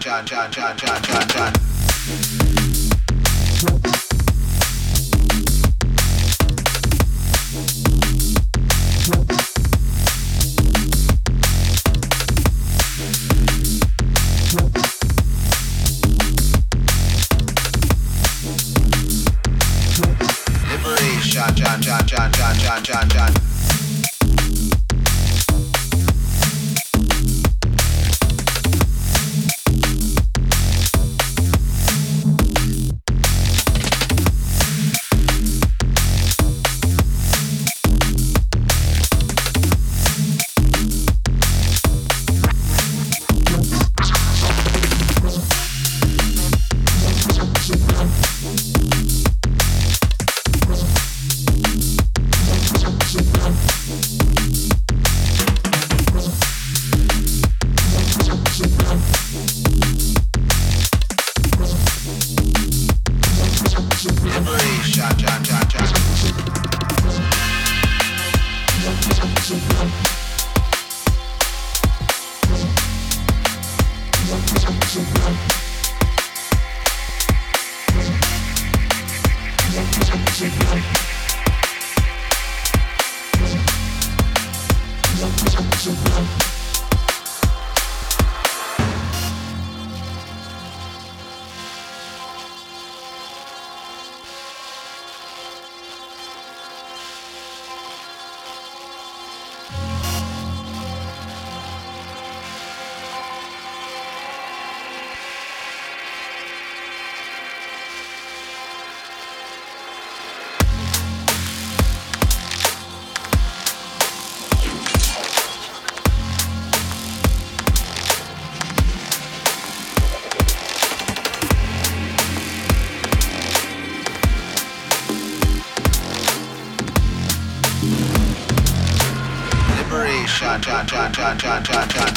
John, John, John, John, John. cha cha cha